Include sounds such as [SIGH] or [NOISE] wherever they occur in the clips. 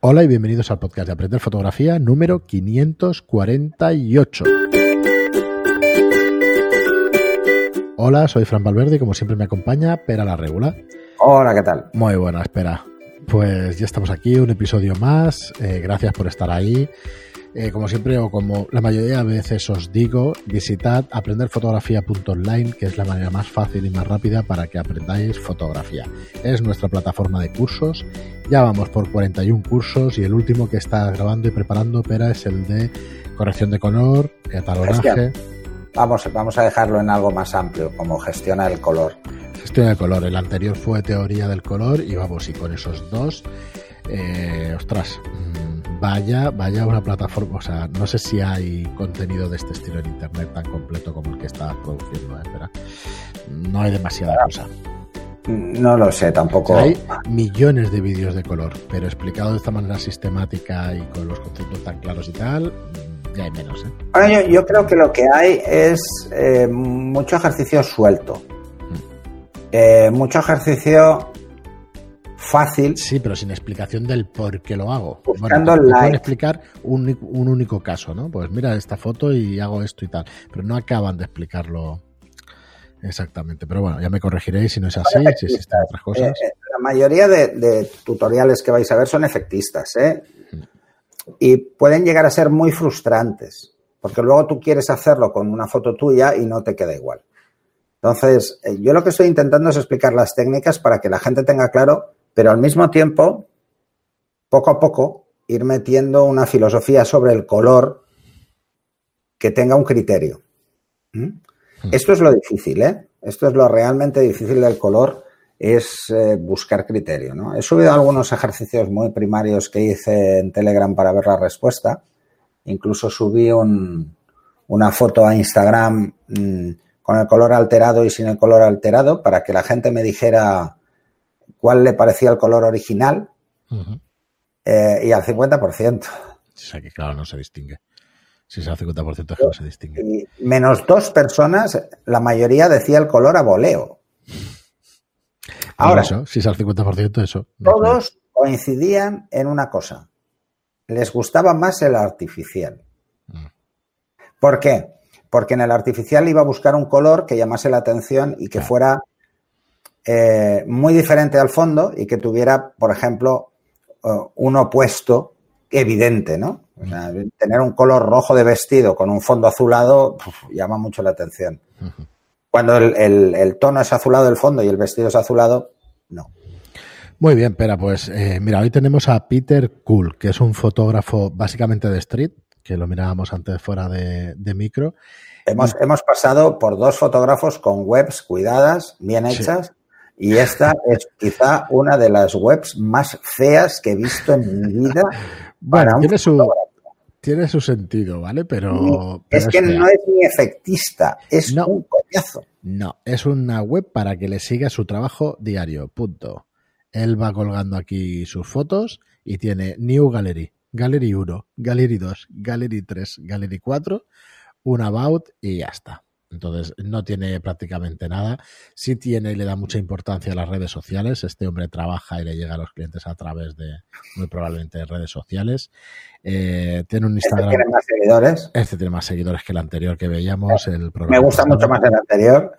Hola y bienvenidos al podcast de Aprender Fotografía número 548. Hola, soy Fran Valverde y como siempre me acompaña Pera la Regula. Hola, ¿qué tal? Muy buena, espera. Pues ya estamos aquí, un episodio más. Eh, gracias por estar ahí. Eh, como siempre o como la mayoría de veces os digo, visitad aprenderfotografía.online, que es la manera más fácil y más rápida para que aprendáis fotografía. Es nuestra plataforma de cursos. Ya vamos por 41 cursos y el último que está grabando y preparando Pera es el de corrección de color, catalogaje. Vamos, vamos a dejarlo en algo más amplio, como gestiona el color. Gestiona el color. El anterior fue teoría del color y vamos, y con esos dos, eh, ostras, mm, vaya, vaya una plataforma. O sea, no sé si hay contenido de este estilo en internet tan completo como el que estabas produciendo, ¿eh? Pero no hay demasiada cosa. No lo sé, tampoco. Hay millones de vídeos de color, pero explicado de esta manera sistemática y con los conceptos tan claros y tal, mm, ya hay menos. ¿eh? Bueno, yo, yo creo que lo que hay es eh, mucho ejercicio suelto. Eh, mucho ejercicio fácil. Sí, pero sin explicación del por qué lo hago. Buscando te el pueden like. explicar un, un único caso, ¿no? Pues mira esta foto y hago esto y tal. Pero no acaban de explicarlo exactamente. Pero bueno, ya me corregiréis si no es así, si existen otras Eh, cosas. eh, la mayoría de, de tutoriales que vais a ver son efectistas, ¿eh? Y pueden llegar a ser muy frustrantes, porque luego tú quieres hacerlo con una foto tuya y no te queda igual. Entonces, eh, yo lo que estoy intentando es explicar las técnicas para que la gente tenga claro, pero al mismo tiempo, poco a poco, ir metiendo una filosofía sobre el color que tenga un criterio. ¿Mm? Esto es lo difícil, ¿eh? Esto es lo realmente difícil del color, es eh, buscar criterio, ¿no? He subido algunos ejercicios muy primarios que hice en Telegram para ver la respuesta. Incluso subí un- una foto a Instagram mm, con el color alterado y sin el color alterado para que la gente me dijera cuál le parecía el color original eh, y al 50%. O sea que claro, no se distingue. Si es al 50% es que no se distingue. Y menos dos personas, la mayoría decía el color a voleo. Ahora, eso, si es al 50% eso. no todos coincidían en una cosa. Les gustaba más el artificial. Mm. ¿Por qué? Porque en el artificial iba a buscar un color que llamase la atención y que Claro. fuera eh, muy diferente al fondo y que tuviera, por ejemplo, eh, un opuesto evidente, ¿no? O sea, tener un color rojo de vestido con un fondo azulado llama mucho la atención. Cuando el, el- el tono es azulado del fondo y el vestido es azulado, no. Muy bien, Pera, pues eh, mira, hoy tenemos a Peter Cool, que es un fotógrafo básicamente de street, que lo mirábamos antes fuera de, de micro. Hemos, hemos pasado por dos fotógrafos con webs cuidadas, bien Sí. Y esta es quizá una de las webs más feas que he visto en mi vida. [LAUGHS] Bueno, tiene su, tiene su sentido, ¿vale? Pero, pero es que no es ni efectista, es No. un coñazo. No, es una web para que le siga su trabajo diario, punto. Él va colgando aquí sus fotos y tiene New Gallery, Gallery 1, Gallery 2, Gallery 3, Gallery 4, un About y ya está. Entonces no tiene prácticamente nada. Sí tiene y le da mucha importancia a las redes sociales. Este hombre trabaja y le llega a los clientes a través de, muy probablemente, redes sociales. Eh, tiene un Este Instagram. tiene más seguidores. Este tiene más seguidores que el anterior que veíamos. El Me gusta mucho más el anterior.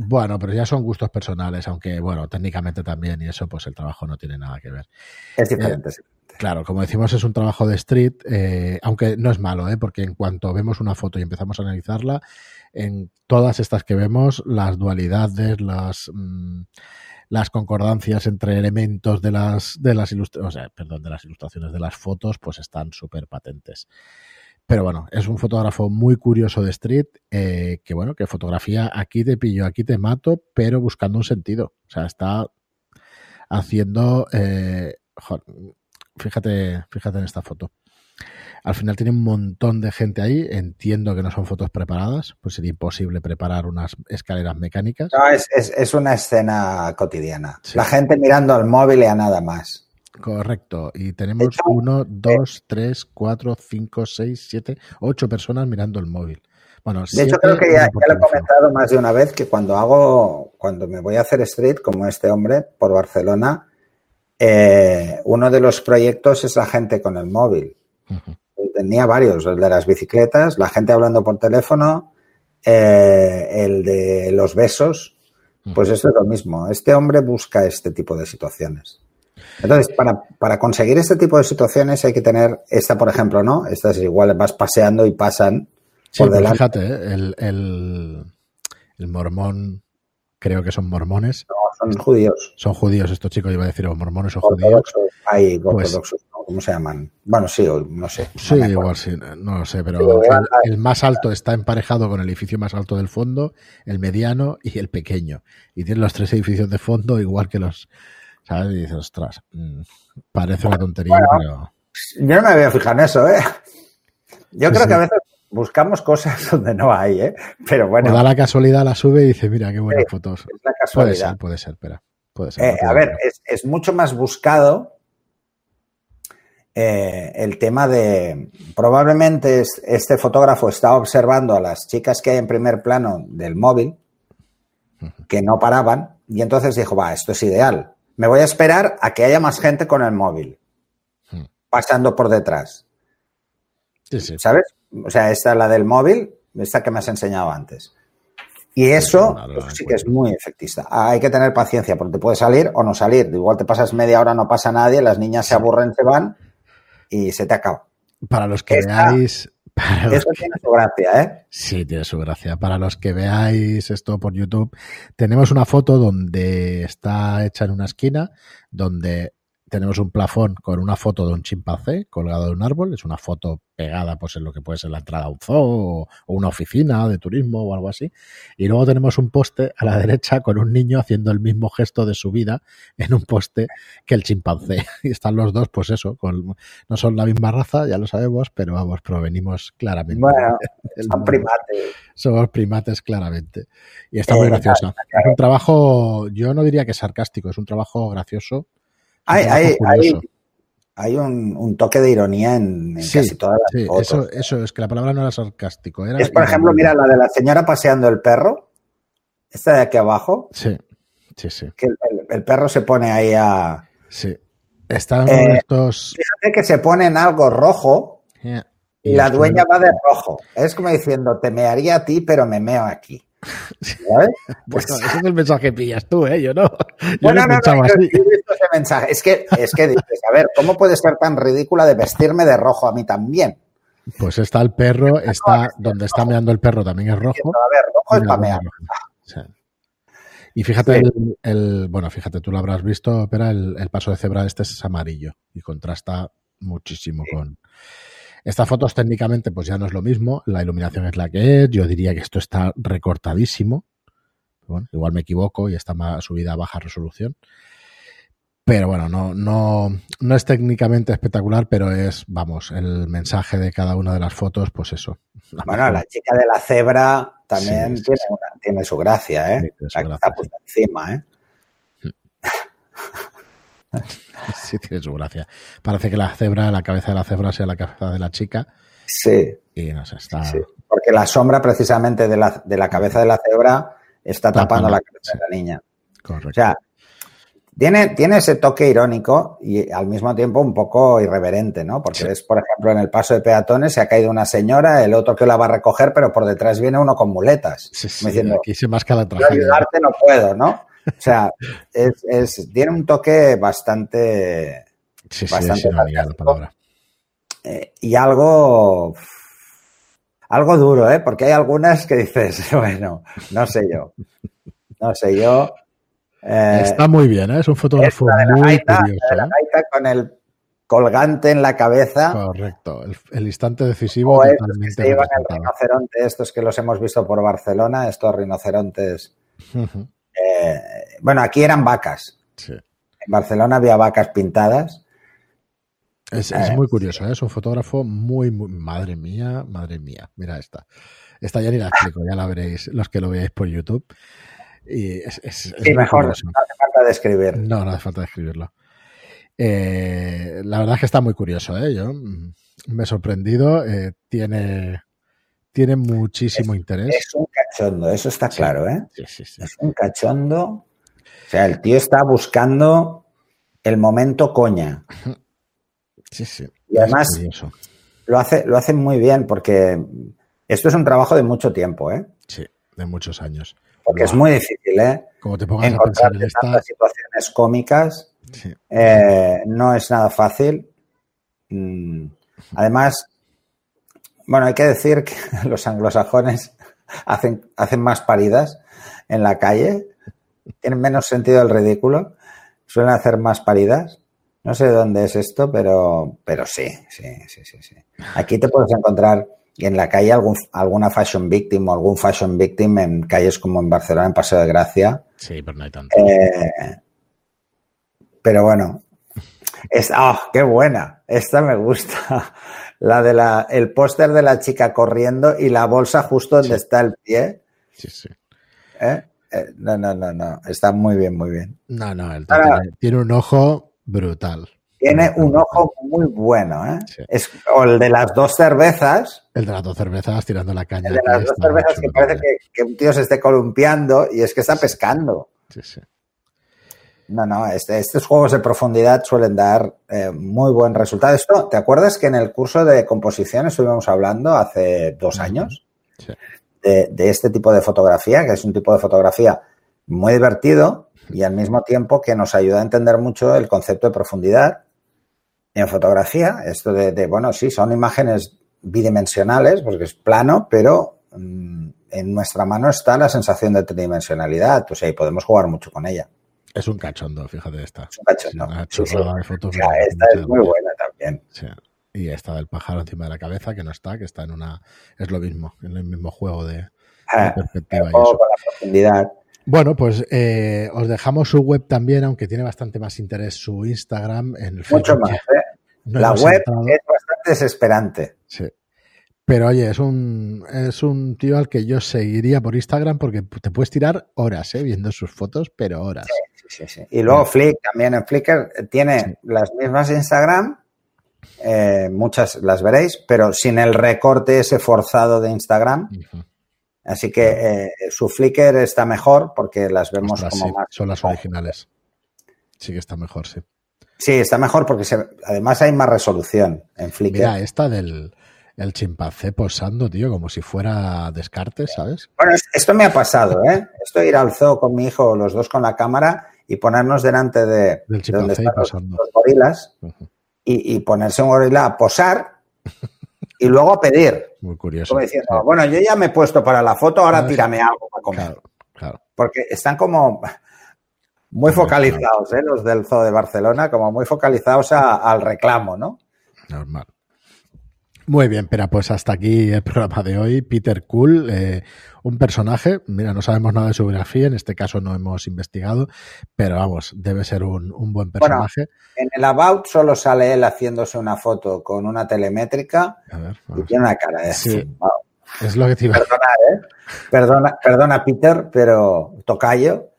Bueno, pero ya son gustos personales, aunque bueno, técnicamente también y eso, pues el trabajo no tiene nada que ver. Es diferente. sí. Claro, como decimos, es un trabajo de street, eh, aunque no es malo, ¿eh? porque en cuanto vemos una foto y empezamos a analizarla, en todas estas que vemos, las dualidades, las, mm, las concordancias entre elementos de las, de las ilustraciones, o sea, perdón, de las ilustraciones de las fotos, pues están súper patentes. Pero bueno, es un fotógrafo muy curioso de street, eh, que bueno, que fotografía aquí te pillo, aquí te mato, pero buscando un sentido. O sea, está haciendo, eh, fíjate, fíjate en esta foto. Al final tiene un montón de gente ahí. Entiendo que no son fotos preparadas, pues sería imposible preparar unas escaleras mecánicas. No, es, es- es una escena cotidiana. Sí. La gente mirando al móvil y a nada más. Correcto. Y tenemos hecho, uno, dos, tres, cuatro, cinco, seis, siete, ocho personas mirando el móvil. Bueno, De hecho, creo que ya, lo he comentado más de una vez que cuando hago, cuando me voy a hacer street, como este hombre, por Barcelona, eh, uno de los proyectos es la gente con el móvil. Tenía varios, el de las bicicletas, la gente hablando por teléfono, eh, el de los besos, pues eso es lo mismo. Este hombre busca este tipo de situaciones. Entonces, para, para, conseguir este tipo de situaciones hay que tener esta, por ejemplo, ¿no? Esta es igual, vas paseando y pasan por delante. Fíjate, ¿eh? el, el, el, mormón, creo que son mormones. No, son judíos. Son judíos estos chicos, iba a decir, o mormones o ortodoxos, judíos. Hay pues ortodoxos, pues, ¿cómo se llaman? Bueno, sí, no sé. Sí, no igual sí, no lo sé, pero el, el, más alto está emparejado con el edificio más alto del fondo, el mediano y el pequeño. Y tienen los tres edificios de fondo igual que los ¿sabes? Y dices, ostras, mmm, parece una tontería, bueno, pero... Yo no me voy a fijar en eso, ¿eh? Yo sí, creo que a veces buscamos cosas [LAUGHS] donde no hay, ¿eh? Pero bueno. O da la casualidad, la sube y dice, mira, qué buenas fotos. Es la casualidad. Puede ser, puede ser, espera. Puede ser, eh, a ver, es, es, mucho más buscado eh, el tema de. Probablemente es, este fotógrafo está observando a las chicas que hay en primer plano del móvil, que no paraban, y entonces dijo, va, esto es ideal me voy a esperar a que haya más gente con el móvil Hmm. pasando por detrás. Sí, sí. ¿Sabes? O sea, esta es la del móvil, esta que me has enseñado antes. Y eso no, pues, sí que es muy efectista. Hay que tener paciencia porque te puede salir o no salir. Igual te pasas media hora, no pasa nadie, las niñas se aburren, se van y se te acaba. Para los que Esta, veáis. [LAUGHS] Para eso tiene su gracia, ¿eh? Sí, tiene su gracia. Para los que veáis esto por YouTube, tenemos una foto donde está hecha en una esquina, donde tenemos un plafón con una foto de un chimpancé colgado de un árbol. Es una foto pegada pues en lo que puede ser la entrada a un zoo o, una oficina de turismo o algo así. Y luego tenemos un poste a la derecha con un niño haciendo el mismo gesto de su vida en un poste que el chimpancé. [LAUGHS] Y están los dos, pues eso, con, no son la misma raza, ya lo sabemos, pero vamos, provenimos claramente. Bueno, [LAUGHS] son primates. Somos primates claramente. Y está eh, muy graciosa. Es un trabajo, yo no diría que sarcástico, es un trabajo gracioso hay, hay, hay, hay un, un, toque de ironía en, en sí, casi todas las sí, fotos. Eso, eso, es que la palabra no era sarcástico. Era es, por ejemplo, mira, la de la señora paseando el perro. Esta de aquí abajo. Sí, sí, sí. Que el, el, el perro se pone ahí a. Sí. Están eh, estos. Fíjate que se pone en algo rojo. Yeah. Y, y la dueña va de rojo. Es como diciendo, te mearía a ti, pero me meo aquí. ¿Sabes? [LAUGHS] Pues bueno, ese es el mensaje que pillas tú, ¿eh? Yo no. Yo bueno, no, no, no, así. Yo visto ese mensaje. Es que, es que dices, a ver, ¿cómo puede ser tan ridícula de vestirme de rojo a mí también? Pues está el perro, está donde está meando el perro también es rojo. A ver, rojo es para mear. Sí. Y fíjate, sí. el, el, bueno, fíjate, tú lo habrás visto, pero el, el, paso de cebra este es amarillo y contrasta muchísimo sí. con, estas fotos técnicamente pues ya no es lo mismo, la iluminación es la que es, yo diría que esto está recortadísimo, bueno, igual me equivoco y está más subida a baja resolución, pero bueno, no, no, no es técnicamente espectacular, pero es, vamos, el mensaje de cada una de las fotos, pues eso. La bueno, mejor. la chica de la cebra también sí, tiene, una, tiene, su gracia, ¿eh? Su gracia, está puesta encima, ¿eh? [LAUGHS] [LAUGHS] Sí, tiene su gracia. Parece que la cebra, la cabeza de la cebra sea la cabeza de la chica. Sí. Y no sé, está. Sí, porque la sombra precisamente de la, de la cabeza de la cebra está tapando la cabeza sí. de la niña. Correcto. O sea, tiene, tiene ese toque irónico y al mismo tiempo un poco irreverente, ¿no? Porque sí. es, por ejemplo, en el paso de peatones se ha caído una señora, el otro que la va a recoger, pero por detrás viene uno con muletas. Sí, sí, diciendo, aquí se masca la tragedia. ayudarte no puedo, ¿no? O sea, es, es, tiene un toque bastante. Sí, sí, bastante ironía, la palabra. Eh, y algo. Algo duro, ¿eh? Porque hay algunas que dices, [LAUGHS] bueno, no sé yo. No sé yo. Eh, Está muy bien, ¿eh? Es un fotógrafo muy gaita, curioso. La ¿eh? gaita con el colgante en la cabeza. Correcto. El, el instante decisivo. O estos que se llevan el rinoceronte, estos que los hemos visto por Barcelona, estos rinocerontes. Uh -huh. Bueno, aquí eran vacas. Sí. En Barcelona había vacas pintadas. Es, es eh, muy curioso, ¿eh? es un fotógrafo muy, muy, madre mía, madre mía. Mira esta. Esta ya ni la explico, ya la veréis los que lo veáis por YouTube. Y es, es, sí, mejor, curioso. no hace falta describir. No, no hace falta describirlo. Eh, la verdad es que está muy curioso, ¿eh? Yo me he sorprendido. Eh, tiene, tiene muchísimo es, interés. Es un cachondo, eso está claro, ¿eh? Sí, sí, sí. Es un cachondo. O sea, el tío está buscando el momento coña. Sí, sí. Y además lo hace, lo hace muy bien porque esto es un trabajo de mucho tiempo, ¿eh? Sí, de muchos años. Porque es muy difícil, ¿eh? Como te pongas a pensar en esta. tantas situaciones cómicas Sí, eh, no es nada fácil. Mm, Además, bueno, hay que decir que [LAUGHS] los anglosajones [LAUGHS] hacen, hacen más paridas en la calle, tienen menos sentido del ridículo, suelen hacer más paridas. No sé dónde es esto, pero, pero sí, sí, sí, sí, sí. Aquí te puedes encontrar en la calle algún, alguna fashion victim o algún fashion victim en calles como en Barcelona, en Paseo de Gracia, sí, pero no hay tanto. eh, pero bueno, es, ¡ah, qué buena! Esta me gusta. La de la, el póster de la chica corriendo y la bolsa justo donde Sí. está el pie. Sí, sí. ¿eh? Eh, No, no, no, no. Está muy bien, muy bien. No, no, el Ahora- tiene, tiene un ojo brutal. Tiene un ojo muy bueno, ¿eh? Sí. Es, o el de las dos cervezas. El de las dos cervezas tirando la caña. El de las dos cervezas que parece también. que, que un tío se esté columpiando y es que está pescando. Sí, sí. No, no, este- estos juegos de profundidad suelen dar eh, muy buen resultado. Esto, ¿te acuerdas que en el curso de composición estuvimos hablando hace dos años Sí. De, de este tipo de fotografía, que es un tipo de fotografía muy divertido y al mismo tiempo que nos ayuda a entender mucho el concepto de profundidad en fotografía? Esto de, de, bueno, sí, son imágenes bidimensionales, porque es plano, pero mm, en nuestra mano está la sensación de tridimensionalidad, o sea, y podemos jugar mucho con ella. Es un cachondo, fíjate esta. Es un cachondo. Una Sí, sí. chorrada de fotos. O sea, me- esta es muy buena también. Sí. Y esta del pájaro encima de la cabeza, que no está, que está en una. Es lo mismo, en el mismo juego de, de Ah, perspectiva el y eso. la profundidad. Bueno, pues eh, os dejamos su web también, aunque tiene bastante más interés su Instagram en el Mucho Facebook. más. ¿eh? No la web entrado. es bastante desesperante. Sí. Pero oye, es un, es un tío al que yo seguiría por Instagram porque te puedes tirar horas eh, viendo sus fotos, pero horas. Sí, sí, sí. Y luego Flick, también en Flickr, eh, tiene las mismas Instagram, eh, muchas las veréis, pero sin el recorte ese forzado de Instagram. Así que eh, su Flickr está mejor porque las vemos Ostras, como sí, más. son las originales. Sí que está mejor, sí. Sí, está mejor porque se- además hay más resolución en Flickr. Mira, esta del el chimpancé posando, tío, como si fuera Descartes, ¿sabes? Bueno, es- esto me ha pasado, ¿eh? [LAUGHS] Esto ir al zoo con mi hijo, los dos con la cámara, y ponernos delante de, Del de donde chimpancé y están los, los gorilas. Y, y ponerse un gorila a posar y luego a pedir. Muy curioso. Como diciendo, bueno, yo ya me he puesto para la foto, ahora Claro, tírame algo para comer. Claro, claro. Porque están como muy focalizados, ¿eh? Los del zoo de Barcelona, como muy focalizados a- al reclamo, ¿no? Normal. Muy bien, pero pues hasta aquí el programa de hoy. Peter Cool, eh, un personaje, mira, no sabemos nada de su biografía, en este caso no hemos investigado, pero vamos, debe ser un, un buen personaje. En el About solo sale él haciéndose una foto con una telemétrica A ver, y tiene una cara de Sí. wow. es lo que te iba a Perdona, ¿eh? Perdona, perdona, Peter, pero tocayo.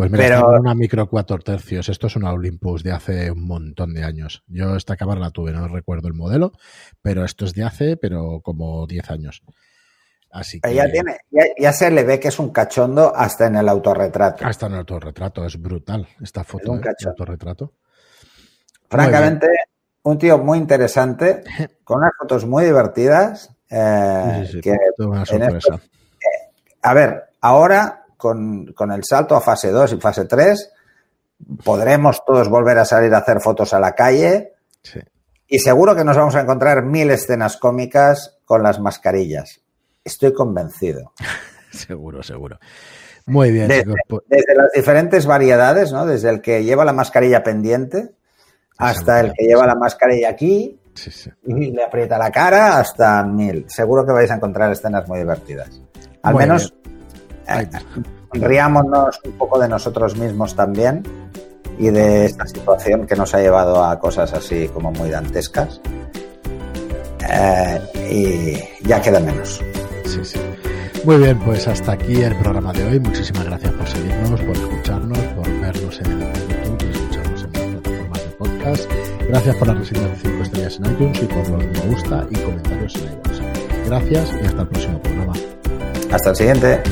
Pues mira, Pero- una micro cuatro tercios. Esto es una Olympus de hace un montón de años. Yo esta cámara la tuve, no recuerdo el modelo, pero esto es de hace, pero como 10 años. Así que Ya, tiene, ya, ya se le ve que es un cachondo hasta en el autorretrato. hasta en el autorretrato, es brutal esta foto, un ¿eh? autorretrato. Francamente, un tío muy interesante, [LAUGHS] con unas fotos muy divertidas. eh, Sí, sí, sí, que, sorpresa. a ver, ahora con, con el salto a fase 2 y fase 3, podremos todos volver a salir a hacer fotos a la calle Sí. y seguro que nos vamos a encontrar mil escenas cómicas con las mascarillas. Estoy convencido. [LAUGHS] Seguro, seguro. Muy bien, Desde, chicos. pues- desde las diferentes variedades, ¿no? Desde el que lleva la mascarilla pendiente hasta el que lleva la mascarilla aquí Sí, sí. y le aprieta la cara hasta mil. Seguro que vais a encontrar escenas muy divertidas. Al Muy menos riámonos un poco de nosotros mismos también y de esta situación que nos ha llevado a cosas así como muy dantescas. Eh, y ya queda menos. Sí, sí. Muy bien, pues hasta aquí el programa de hoy. Muchísimas gracias por seguirnos, por escucharnos, por vernos en YouTube y escucharnos en las plataformas de podcast. Gracias por la reseña de 5 estrellas en iTunes y por los me gusta y comentarios en iVoox. Gracias y hasta el próximo programa. Hasta el siguiente.